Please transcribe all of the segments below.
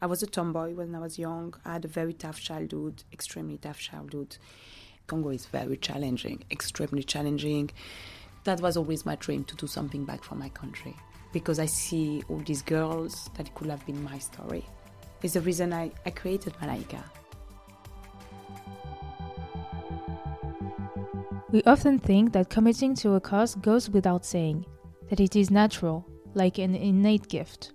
I was a tomboy when I was young. I had a very tough childhood, extremely tough childhood. Congo is very challenging, extremely challenging. That was always my dream to do something back for my country because I see all these girls that could have been my story. It's the reason I, I created Malaika. We often think that committing to a cause goes without saying, that it is natural, like an innate gift.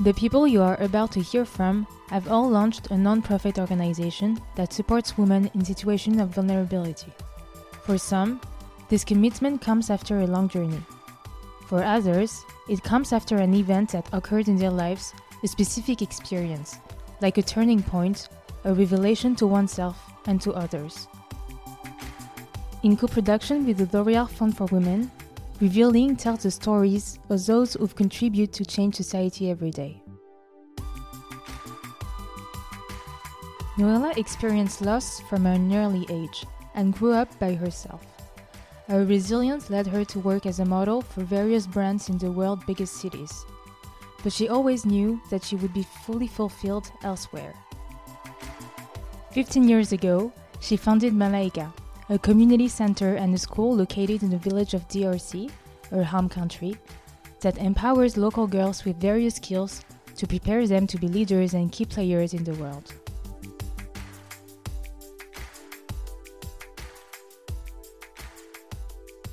The people you are about to hear from have all launched a non-profit organization that supports women in situations of vulnerability. For some, this commitment comes after a long journey. For others, it comes after an event that occurred in their lives, a specific experience, like a turning point, a revelation to oneself and to others. In co production with the L'Oreal Fund for Women, Revealing tells the stories of those who contribute to change society every day. Noella experienced loss from an early age and grew up by herself. Her resilience led her to work as a model for various brands in the world's biggest cities. But she always knew that she would be fully fulfilled elsewhere. 15 years ago, she founded Malaika, a community center and a school located in the village of DRC, her home country, that empowers local girls with various skills to prepare them to be leaders and key players in the world.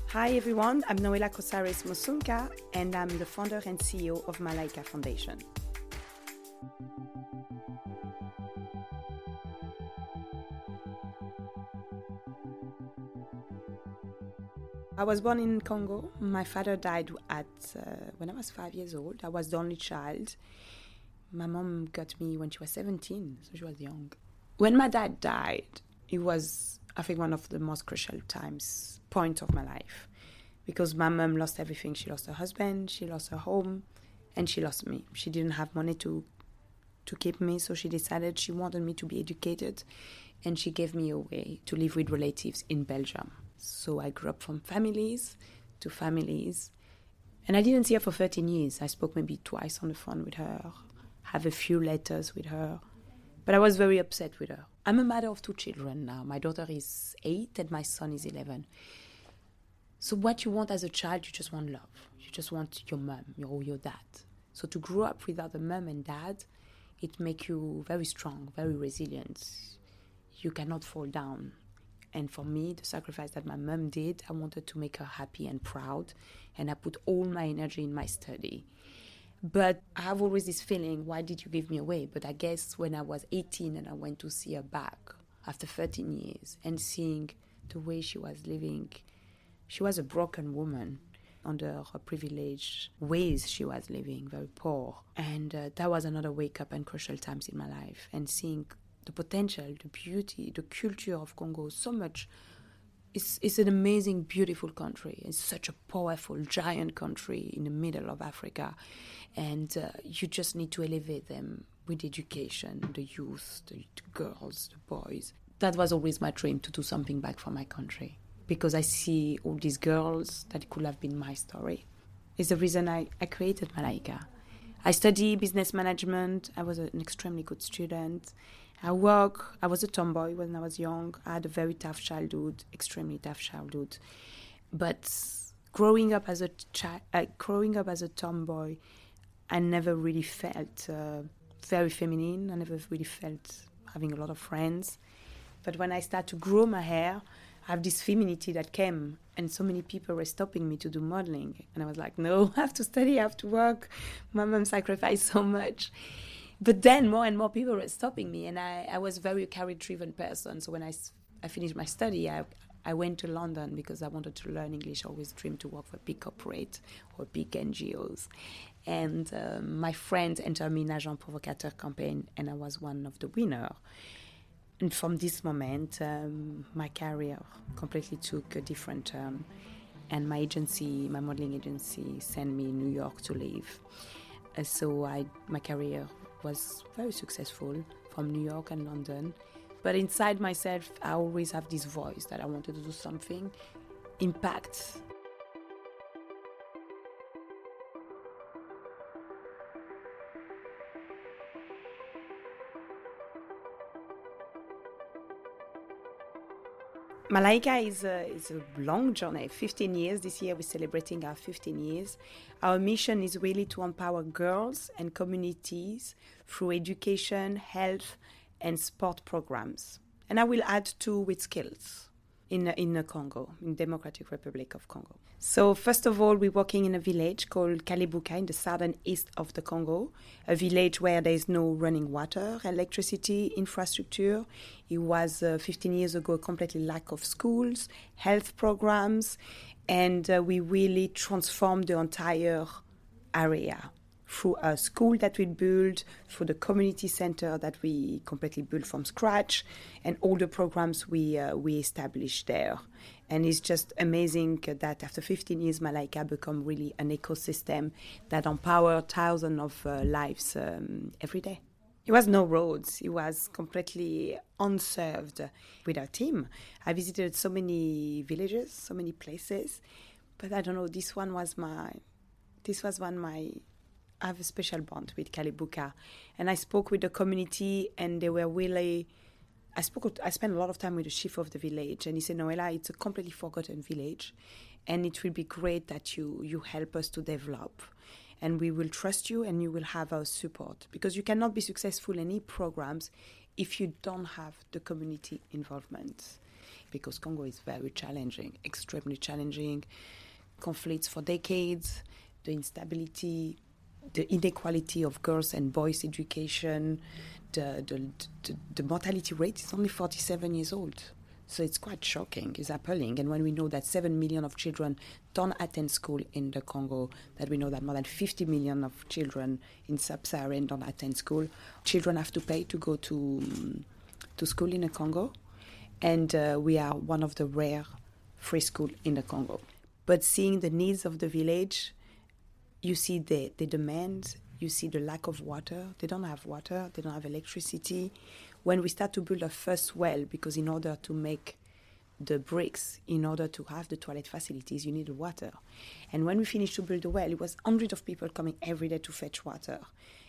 Hi everyone, I'm Noella Coursaris Musunka and I'm the founder and CEO of Malaika Foundation. I was born in Congo. My father died at uh, when I was five years old. I was the only child. My mom got me when she was 17, so she was young. When my dad died, it was, I think, one of the most crucial times, point of my life, because my mom lost everything. She lost her husband, she lost her home, and she lost me. She didn't have money to to keep me, so she decided she wanted me to be educated, and she gave me away to live with relatives in Belgium. So I grew up from families to families. And I didn't see her for 13 years. I spoke maybe twice on the phone with her, have a few letters with her. But I was very upset with her. I'm a mother of two children now. My daughter is eight and my son is 11. So, what you want as a child, you just want love. You just want your mom or your dad. So, to grow up without a mom and dad, it makes you very strong, very resilient. You cannot fall down. And for me, the sacrifice that my mom did, I wanted to make her happy and proud. And I put all my energy in my study. But I have always this feeling, why did you give me away? But I guess when I was 18 and I went to see her back after 13 years and seeing the way she was living, she was a broken woman under her privileged ways she was living, very poor. And uh, that was another wake up and crucial times in my life. And seeing the potential, the beauty, the culture of Congo so much. It's, it's an amazing, beautiful country. It's such a powerful, giant country in the middle of Africa. And uh, you just need to elevate them with education, the youth, the, the girls, the boys. That was always my dream to do something back for my country because I see all these girls that could have been my story. It's the reason I, I created Malaika. I study business management. I was an extremely good student. I work. I was a tomboy when I was young. I had a very tough childhood, extremely tough childhood. But growing up as a child, uh, growing up as a tomboy, I never really felt uh, very feminine. I never really felt having a lot of friends. But when I started to grow my hair, I have this femininity that came, and so many people were stopping me to do modeling, and I was like, no, I have to study, I have to work. My mom sacrificed so much but then more and more people were stopping me, and I, I was a very career-driven person. So when I, I finished my study, I, I went to London because I wanted to learn English. I always dreamed to work for big corporate or big NGOs. And um, my friend entered me in Agent Provocateur campaign, and I was one of the winners. And from this moment, um, my career completely took a different turn. And my agency, my modeling agency, sent me to New York to live. Uh, so I, my career was very successful from New York and London. But inside myself, I always have this voice that I wanted to do something, impact. Malaika is a, is a long journey, 15 years. This year we're celebrating our 15 years. Our mission is really to empower girls and communities through education, health, and sport programs. And I will add two with skills in, in the Congo, in Democratic Republic of Congo. So first of all, we're working in a village called Kalebuka in the southern east of the Congo, a village where there is no running water, electricity, infrastructure. It was uh, 15 years ago a completely lack of schools, health programs, and uh, we really transformed the entire area through a school that we built, through the community center that we completely built from scratch, and all the programs we uh, we established there. And it's just amazing that after 15 years, Malaika become really an ecosystem that empower thousands of uh, lives um, every day. It was no roads. It was completely unserved with our team. I visited so many villages, so many places, but I don't know. This one was my, this was one my I have a special bond with Kalebuka And I spoke with the community, and they were really. I spoke. I spent a lot of time with the chief of the village, and he said, "Noella, it's a completely forgotten village, and it will be great that you you help us to develop, and we will trust you, and you will have our support because you cannot be successful in any programs if you don't have the community involvement, because Congo is very challenging, extremely challenging, conflicts for decades, the instability, the inequality of girls and boys' education, the, the, the, the, mortality rate is only 47 years old. So it's quite shocking, it's appalling. And when we know that 7 million of children don't attend school in the Congo, that we know that more than 50 million of children in sub-Saharan don't attend school, children have to pay to go to, to school in the Congo. And uh, we are one of the rare free school in the Congo. But seeing the needs of the village, you see the, the demand, you see the lack of water. They don't have water, they don't have electricity. When we start to build a first well, because in order to make the bricks, in order to have the toilet facilities, you need water. And when we finished to build the well, it was hundreds of people coming every day to fetch water.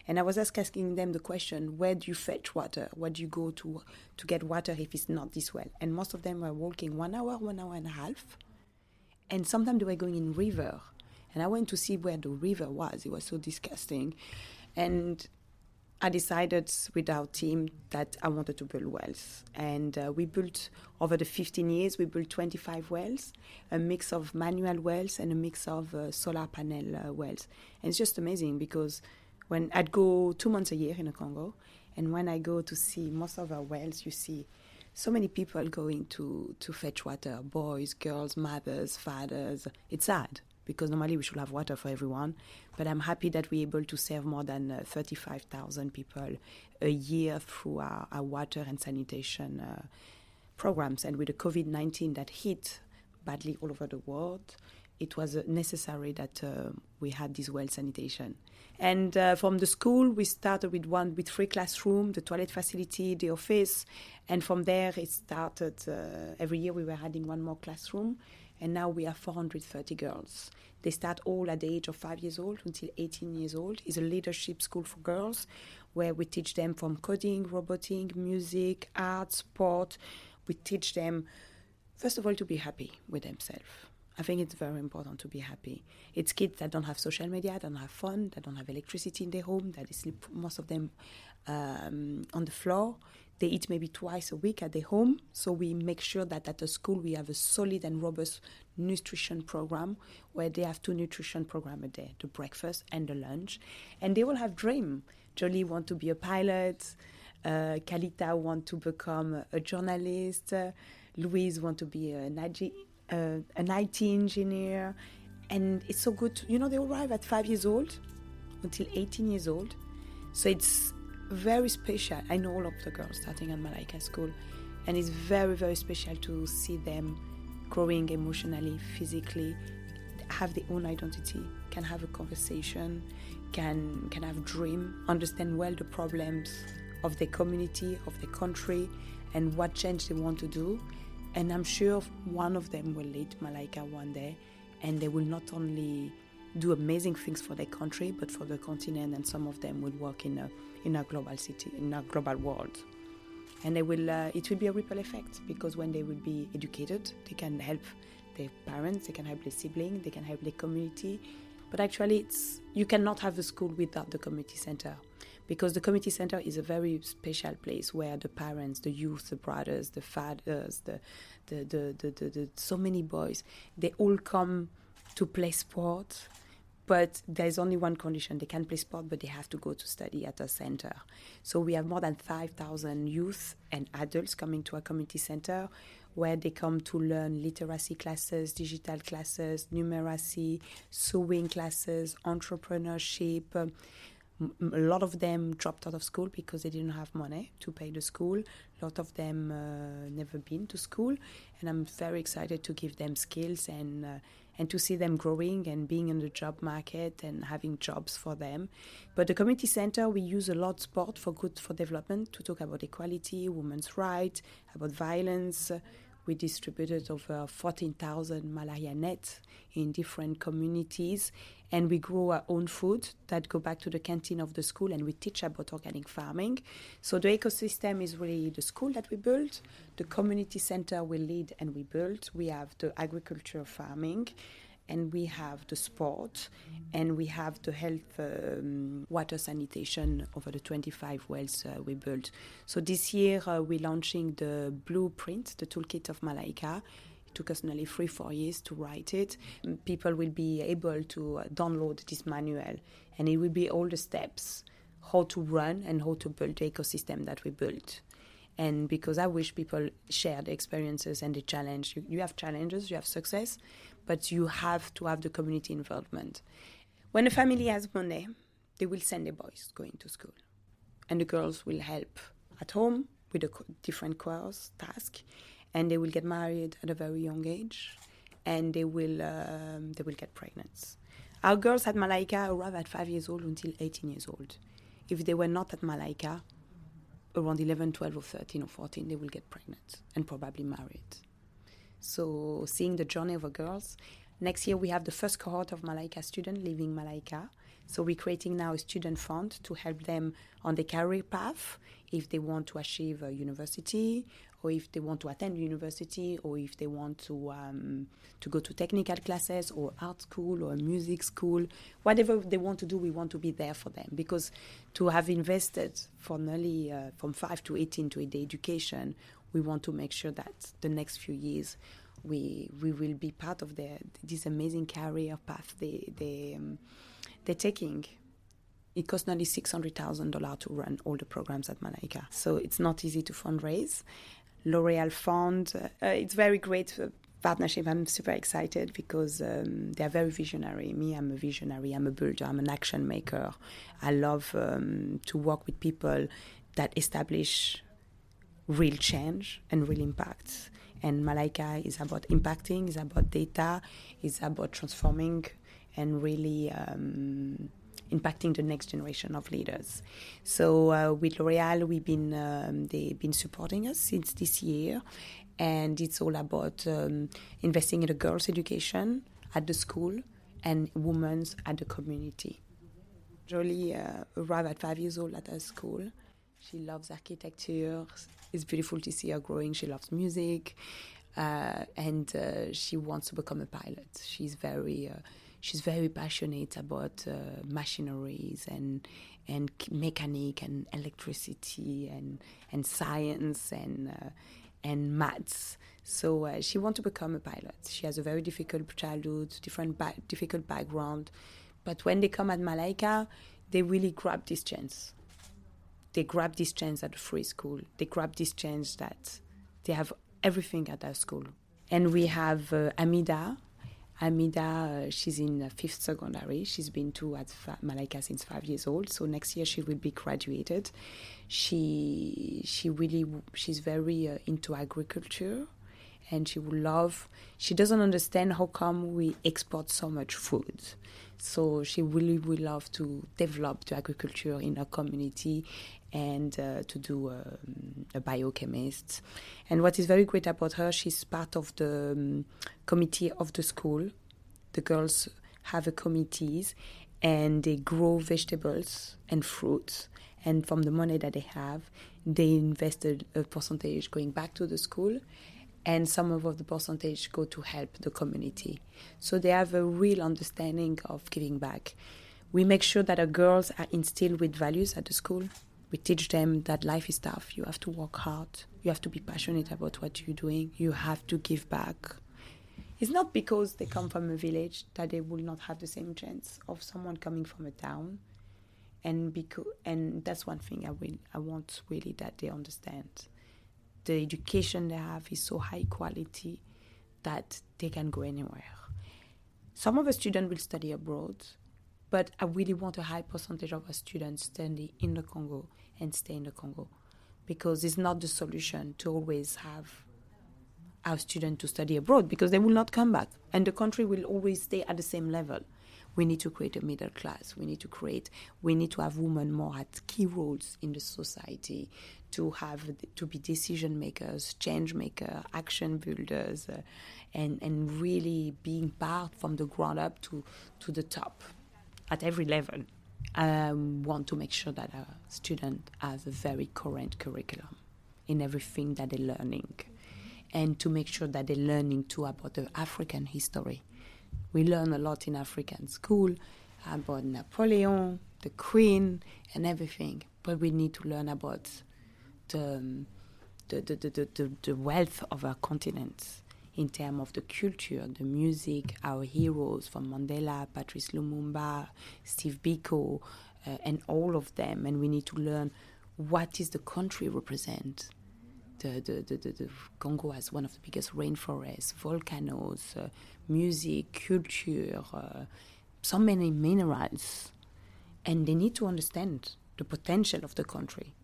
And I was asking them the question, where do you fetch water? Where do you go to to get water if it's not this well? And most of them were walking one hour, one hour and a half. And sometimes they were going in river and I went to see where the river was. It was so disgusting. And I decided with our team that I wanted to build wells. And uh, we built, over the 15 years, we built 25 wells, a mix of manual wells and a mix of uh, solar panel uh, wells. And it's just amazing because when I'd go two months a year in the Congo, and when I go to see most of our wells, you see so many people going to, to fetch water boys, girls, mothers, fathers. It's sad because normally we should have water for everyone. But I'm happy that we're able to serve more than uh, 35,000 people a year through our, our water and sanitation uh, programs. And with the COVID 19 that hit badly all over the world, it was uh, necessary that uh, we had this well sanitation. And uh, from the school, we started with one with three classrooms, the toilet facility, the office, and from there it started. Uh, every year we were adding one more classroom, and now we have 430 girls. They start all at the age of five years old until 18 years old. It's a leadership school for girls where we teach them from coding, roboting, music, art, sport. We teach them, first of all, to be happy with themselves. I think it's very important to be happy. It's kids that don't have social media, don't have fun, that don't have electricity in their home, that they sleep, most of them, um, on the floor. They eat maybe twice a week at their home. So we make sure that at the school we have a solid and robust nutrition program where they have two nutrition program a day, the breakfast and the lunch. And they will have dream. Jolie want to be a pilot. Uh, Kalita want to become a journalist. Uh, Louise want to be an, uh, an IT engineer. And it's so good. To, you know, they arrive at five years old until 18 years old. So it's very special. I know all of the girls starting at Malaika School, and it's very, very special to see them growing emotionally, physically, have their own identity, can have a conversation, can can have dream, understand well the problems of the community, of the country, and what change they want to do. And I'm sure one of them will lead Malaika one day, and they will not only do amazing things for their country, but for the continent, and some of them will work in a in a global city, in a global world. and they will. Uh, it will be a ripple effect because when they will be educated, they can help their parents, they can help their siblings, they can help their community. But actually, it's you cannot have a school without the community center because the community center is a very special place where the parents, the youth, the brothers, the fathers, the the, the, the, the, the so many boys, they all come to play sport but there's only one condition. They can play sport but they have to go to study at a center. So we have more than 5000 youth and adults coming to our community center where they come to learn literacy classes digital classes numeracy sewing classes entrepreneurship. Um, a lot of them dropped out of school because they didn't have money to pay the school. A lot of them uh, never been to school, and I'm very excited to give them skills and uh, and to see them growing and being in the job market and having jobs for them. But the community center, we use a lot sport for good for development to talk about equality, women's rights, about violence. We distributed over 14,000 malaria nets in different communities, and we grow our own food that go back to the canteen of the school, and we teach about organic farming. So the ecosystem is really the school that we built, the community center we lead and we build. We have the agriculture farming, and we have the sport, and we have the health, um, water sanitation over the 25 wells uh, we built. So this year uh, we're launching the blueprint, the toolkit of Malaika. It took us nearly three, four years to write it. People will be able to uh, download this manual, and it will be all the steps how to run and how to build the ecosystem that we built and because I wish people share the experiences and the challenge. You, you, have challenges, you have success, but you have to have the community involvement. When a family has money, they will send their boys going to school, and the girls will help at home with a different course task, and they will get married at a very young age, and they will um, they will get pregnant. Our girls at Malaika arrive at five years old until 18 years old. If they were not at Malaika, around 11, 12, or 13 or 14, they will get pregnant and probably married. So, seeing the journey of our girls. Next year, we have the first cohort of Malaika students leaving Malaika. So, we're creating now a student fund to help them on the career path if they want to achieve a university or if they want to attend university, or if they want to um, to go to technical classes or art school or music school, whatever they want to do, we want to be there for them because to have invested for nearly uh, from five to eighteen to the education, we want to make sure that the next few years we we will be part of their this amazing career path they they um, they're taking it costs nearly $600,000 to run all the programs at Malaika. So it's not easy to fundraise. L'Oreal Fund. Uh, it's very great uh, partnership. I'm super excited because um, they are very visionary. Me, I'm a visionary. I'm a builder. I'm an action maker. I love um, to work with people that establish real change and real impact. And Malaika is about impacting, is about data, is about transforming and really um, impacting the next generation of leaders. So uh, with L'Oreal, we've been um, they've been supporting us since this year, and it's all about um, investing in the girls' education at the school and women's at the community. Jolie uh, arrived at five years old at her school. She loves architecture. It's beautiful to see her growing. She loves music, uh, and uh, she wants to become a pilot. She's very uh, she's very passionate about uh, machineries and and mechanic and electricity and and science and uh, and maths. So uh, she wants to become a pilot. She has a very difficult childhood, different ba- difficult background, but when they come at Malaika, they really grab this chance. They grab this chance at free school. They grab this chance that they have everything at their school. And we have uh, Amida, Amida, uh, she's in fifth secondary. She's been to at Malaika since five years old. So next year she will be graduated. She she really she's very uh, into agriculture, and she will love. She doesn't understand how come we export so much food. So she really would love to develop the agriculture in her community and uh, to do um, a biochemist. And what is very great about her, she's part of the um, committee of the school. The girls have a committees and they grow vegetables and fruits and from the money that they have, they invested a percentage going back to the school, and some of the percentage go to help the community. So they have a real understanding of giving back. We make sure that our girls are instilled with values at the school. We teach them that life is tough. You have to work hard. You have to be passionate about what you're doing. You have to give back. It's not because they come from a village that they will not have the same chance of someone coming from a town and because and that's one thing I will I want really that they understand. The education they have is so high quality that they can go anywhere. Some of the students will study abroad, but I really want a high percentage of our students study in the Congo and stay in the Congo because it's not the solution to always have our students to study abroad because they will not come back and the country will always stay at the same level we need to create a middle class. We need to create, we need to have women more at key roles in the society, to have, to be decision makers, change makers, action builders, uh, and, and really being part from the ground up to, to the top at every level. I want to make sure that our student has a very current curriculum in everything that they're learning. And to make sure that they're learning too about the African history. We learn a lot in African school about Napoleon, the Queen, and everything. But we need to learn about the, um, the, the, the, the, the wealth of our continent in terms of the culture, the music, our heroes from Mandela, Patrice Lumumba, Steve Biko, uh, and all of them. And we need to learn what is the country represent the, the, the, the, Congo has one of the biggest rainforests, volcanoes, uh, music, culture, uh, so many minerals. And they need to understand the potential of the country.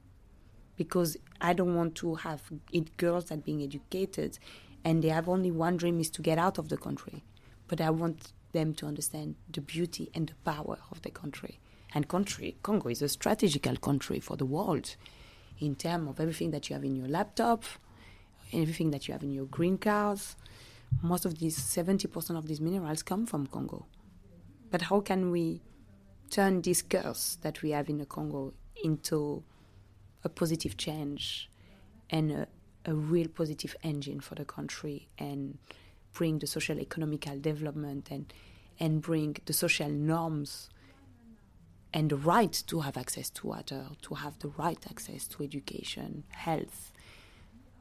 Because I don't want to have it, girls that being educated and they have only one dream is to get out of the country. But I want them to understand the beauty and the power of the country. And country, Congo is a strategical country for the world in terms of everything that you have in your laptop, everything that you have in your green cars. Most of these, 70% of these minerals come from Congo. But how can we turn this curse that we have in the Congo into a positive change and a, a real positive engine for the country and bring the social economical development and and bring the social norms and the right to have access to water, to have the right access to education, health,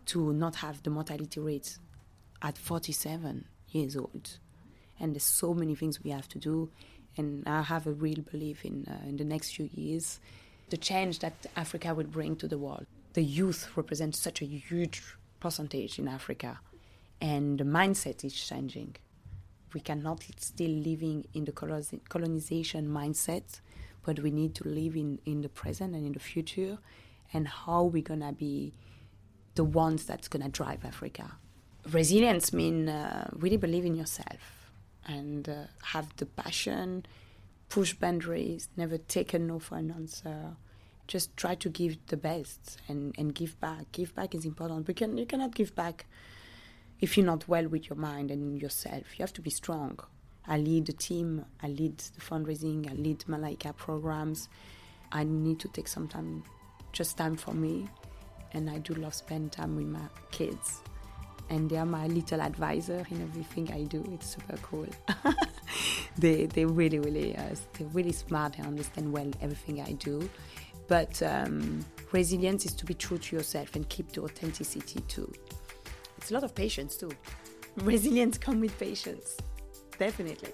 to not have the mortality rates at 47 years old. And there's so many things we have to do. And I have a real belief in, uh, in the next few years, the change that Africa will bring to the world. The youth represents such a huge percentage in Africa, and the mindset is changing. We cannot still living in the colonization mindset but we need to live in, in the present and in the future and how we're going to be the ones that's going to drive Africa. Resilience means uh, really believe in yourself and uh, have the passion, push boundaries, never take a no for an answer. Just try to give the best and, and give back. Give back is important. But can, you cannot give back if you're not well with your mind and yourself. You have to be strong. I lead the team, I lead the fundraising, I lead Malaika programs. I need to take some time, just time for me. And I do love spend time with my kids. And they are my little advisor in everything I do. It's super cool. they they really really uh, they're really smart and understand well everything I do. But um, resilience is to be true to yourself and keep the authenticity too. It's a lot of patience too. Resilience comes with patience definitely.